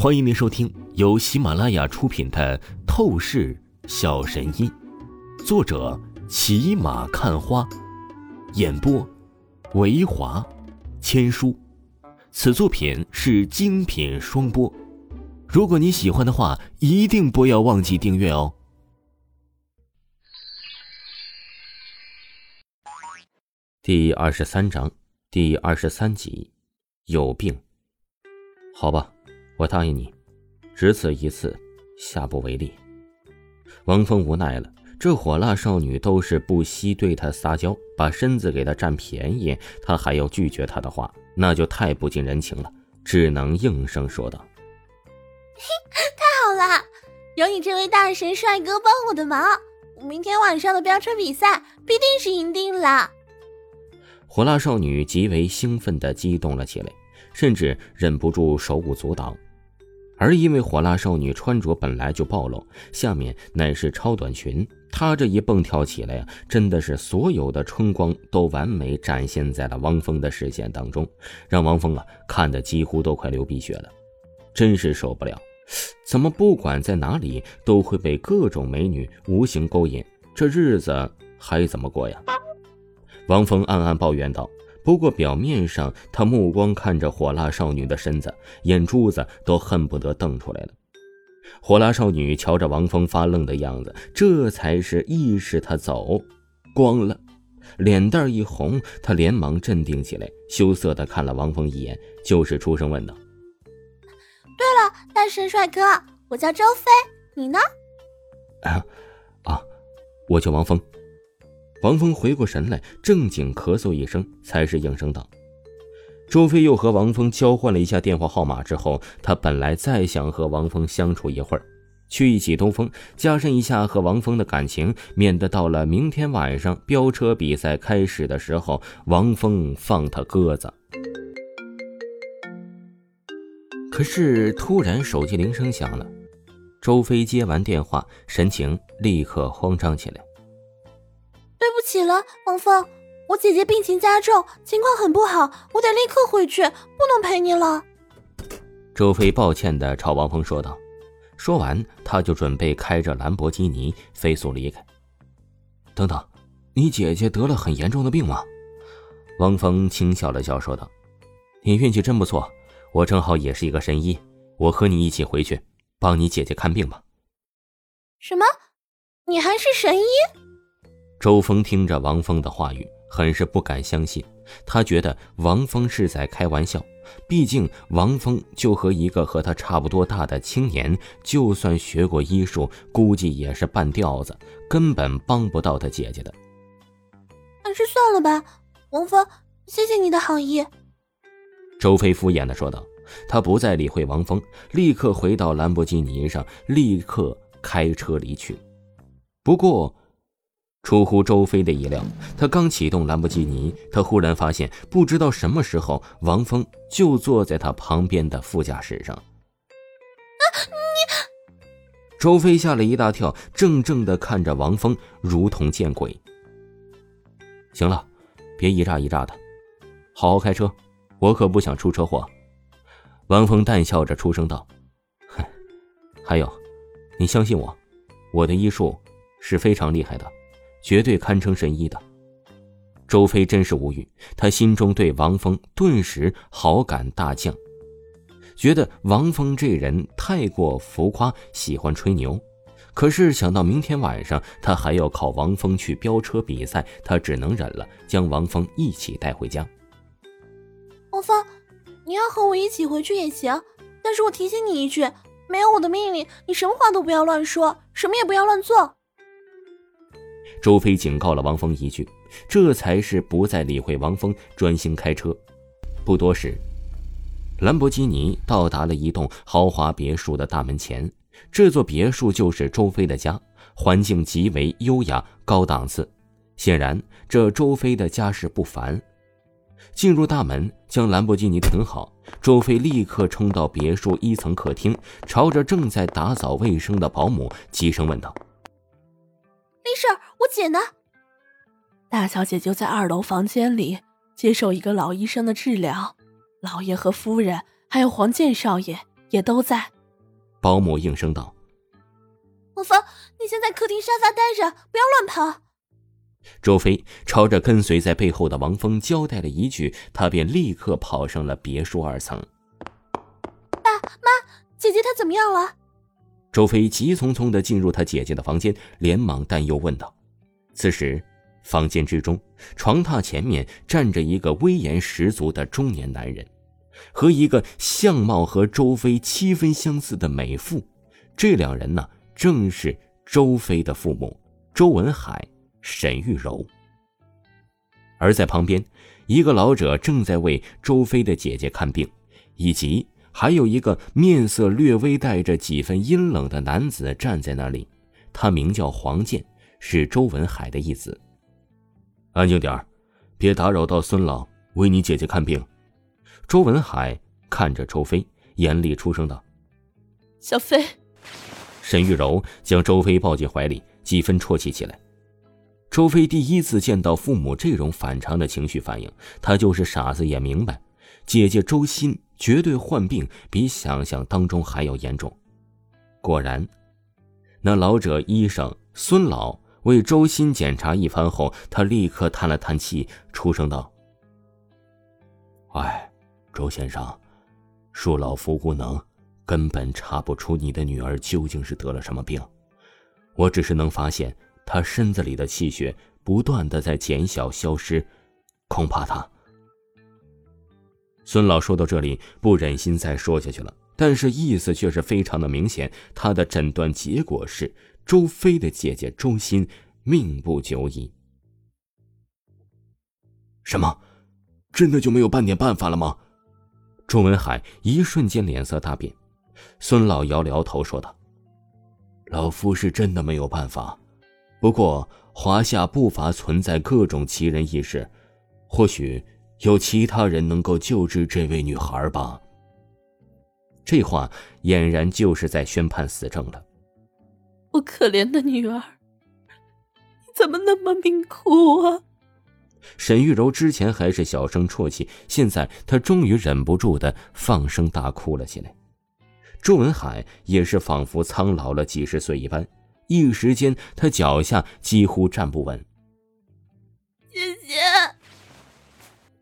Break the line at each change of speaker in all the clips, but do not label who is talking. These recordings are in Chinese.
欢迎您收听由喜马拉雅出品的《透视小神医》，作者骑马看花，演播维华千书。此作品是精品双播。如果你喜欢的话，一定不要忘记订阅哦。第二十三章第二十三集，有病。好吧。我答应你，只此一次，下不为例。王峰无奈了，这火辣少女都是不惜对他撒娇，把身子给他占便宜，他还要拒绝她的话，那就太不近人情了，只能应声说道：“
太好了，有你这位大神帅哥帮我的忙，明天晚上的飙车比赛必定是赢定了。”
火辣少女极为兴奋地激动了起来，甚至忍不住手舞足蹈。而因为火辣少女穿着本来就暴露，下面乃是超短裙，她这一蹦跳起来呀，真的是所有的春光都完美展现在了王峰的视线当中，让王峰啊看得几乎都快流鼻血了，真是受不了！怎么不管在哪里都会被各种美女无形勾引，这日子还怎么过呀？王峰暗暗抱怨道。不过表面上，他目光看着火辣少女的身子，眼珠子都恨不得瞪出来了。火辣少女瞧着王峰发愣的样子，这才是意识他走光了，脸蛋一红，他连忙镇定起来，羞涩的看了王峰一眼，就是出声问道：“
对了，大神帅哥，我叫周飞，你呢？”“
啊，啊，我叫王峰。”王峰回过神来，正经咳嗽一声，才是应声道：“周飞又和王峰交换了一下电话号码之后，他本来再想和王峰相处一会儿，去一起兜风，加深一下和王峰的感情，免得到了明天晚上飙车比赛开始的时候，王峰放他鸽子。”可是突然手机铃声响了，周飞接完电话，神情立刻慌张起来。
起了，王峰，我姐姐病情加重，情况很不好，我得立刻回去，不能陪你了。
周飞抱歉的朝王峰说道。说完，他就准备开着兰博基尼飞速离开。等等，你姐姐得了很严重的病吗？王峰轻笑了笑说道：“你运气真不错，我正好也是一个神医，我和你一起回去，帮你姐姐看病吧。”
什么？你还是神医？
周峰听着王峰的话语，很是不敢相信。他觉得王峰是在开玩笑，毕竟王峰就和一个和他差不多大的青年，就算学过医术，估计也是半吊子，根本帮不到他姐姐的。
还是算了吧，王峰，谢谢你的好意。
周飞敷衍的说道。他不再理会王峰，立刻回到兰博基尼上，立刻开车离去。不过。出乎周飞的意料，他刚启动兰博基尼，他忽然发现，不知道什么时候，王峰就坐在他旁边的副驾驶上。
啊！你！
周飞吓了一大跳，怔怔的看着王峰，如同见鬼。行了，别一炸一炸的，好好开车，我可不想出车祸。王峰淡笑着出声道：“哼，还有，你相信我，我的医术是非常厉害的。”绝对堪称神医的周飞真是无语，他心中对王峰顿时好感大降，觉得王峰这人太过浮夸，喜欢吹牛。可是想到明天晚上他还要靠王峰去飙车比赛，他只能忍了，将王峰一起带回家。
王峰，你要和我一起回去也行，但是我提醒你一句，没有我的命令，你什么话都不要乱说，什么也不要乱做。
周飞警告了王峰一句，这才是不再理会王峰，专心开车。不多时，兰博基尼到达了一栋豪华别墅的大门前。这座别墅就是周飞的家，环境极为优雅高档次。显然，这周飞的家世不凡。进入大门，将兰博基尼停好，周飞立刻冲到别墅一层客厅，朝着正在打扫卫生的保姆急声问道。
没事，姐呢？
大小姐就在二楼房间里接受一个老医生的治疗。老爷和夫人还有黄健少爷也都在。
保姆应声道：“
王芳，你先在客厅沙发待着，不要乱跑。”
周飞朝着跟随在背后的王峰交代了一句，他便立刻跑上了别墅二层。
爸妈，姐姐她怎么样了？
周飞急匆匆的进入他姐姐的房间，连忙担忧问道。此时，房间之中，床榻前面站着一个威严十足的中年男人，和一个相貌和周飞七分相似的美妇。这两人呢，正是周飞的父母周文海。沈玉柔，而在旁边，一个老者正在为周飞的姐姐看病，以及还有一个面色略微带着几分阴冷的男子站在那里。他名叫黄健，是周文海的意思。安静点儿别打扰到孙老为你姐姐看病。周文海看着周飞，严厉出声道：“
小飞。”
沈玉柔将周飞抱进怀里，几分啜泣起来。周飞第一次见到父母这种反常的情绪反应，他就是傻子也明白，姐姐周欣绝对患病比想象当中还要严重。果然，那老者医生孙老为周欣检查一番后，他立刻叹了叹气，出声道：“哎，周先生，恕老夫无能，根本查不出你的女儿究竟是得了什么病，我只是能发现。”她身子里的气血不断的在减小消失，恐怕她……孙老说到这里不忍心再说下去了，但是意思却是非常的明显。他的诊断结果是周飞的姐姐周欣命不久矣。什么？真的就没有半点办法了吗？周文海一瞬间脸色大变。孙老摇了摇头说道：“老夫是真的没有办法。”不过，华夏不乏存在各种奇人异事，或许有其他人能够救治这位女孩吧。这话俨然就是在宣判死症了。
我可怜的女儿，你怎么那么命苦啊？
沈玉柔之前还是小声啜泣，现在她终于忍不住的放声大哭了起来。周文海也是仿佛苍老了几十岁一般。一时间，他脚下几乎站不稳。
姐姐，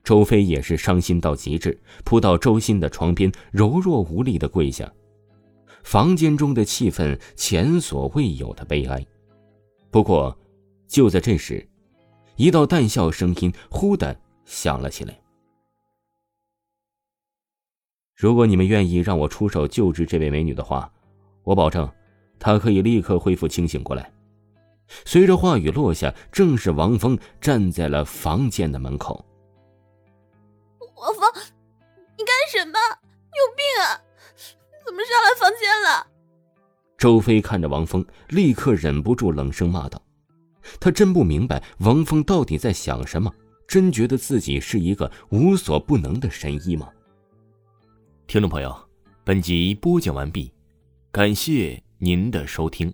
周飞也是伤心到极致，扑到周欣的床边，柔弱无力的跪下。房间中的气氛前所未有的悲哀。不过，就在这时，一道淡笑声音忽的响了起来：“如果你们愿意让我出手救治这位美女的话，我保证。”她可以立刻恢复清醒过来。随着话语落下，正是王峰站在了房间的门口。
王峰，你干什么？你有病啊？怎么上来房间了？
周飞看着王峰，立刻忍不住冷声骂道：“他真不明白王峰到底在想什么，真觉得自己是一个无所不能的神医吗？”听众朋友，本集播讲完毕，感谢。您的收听。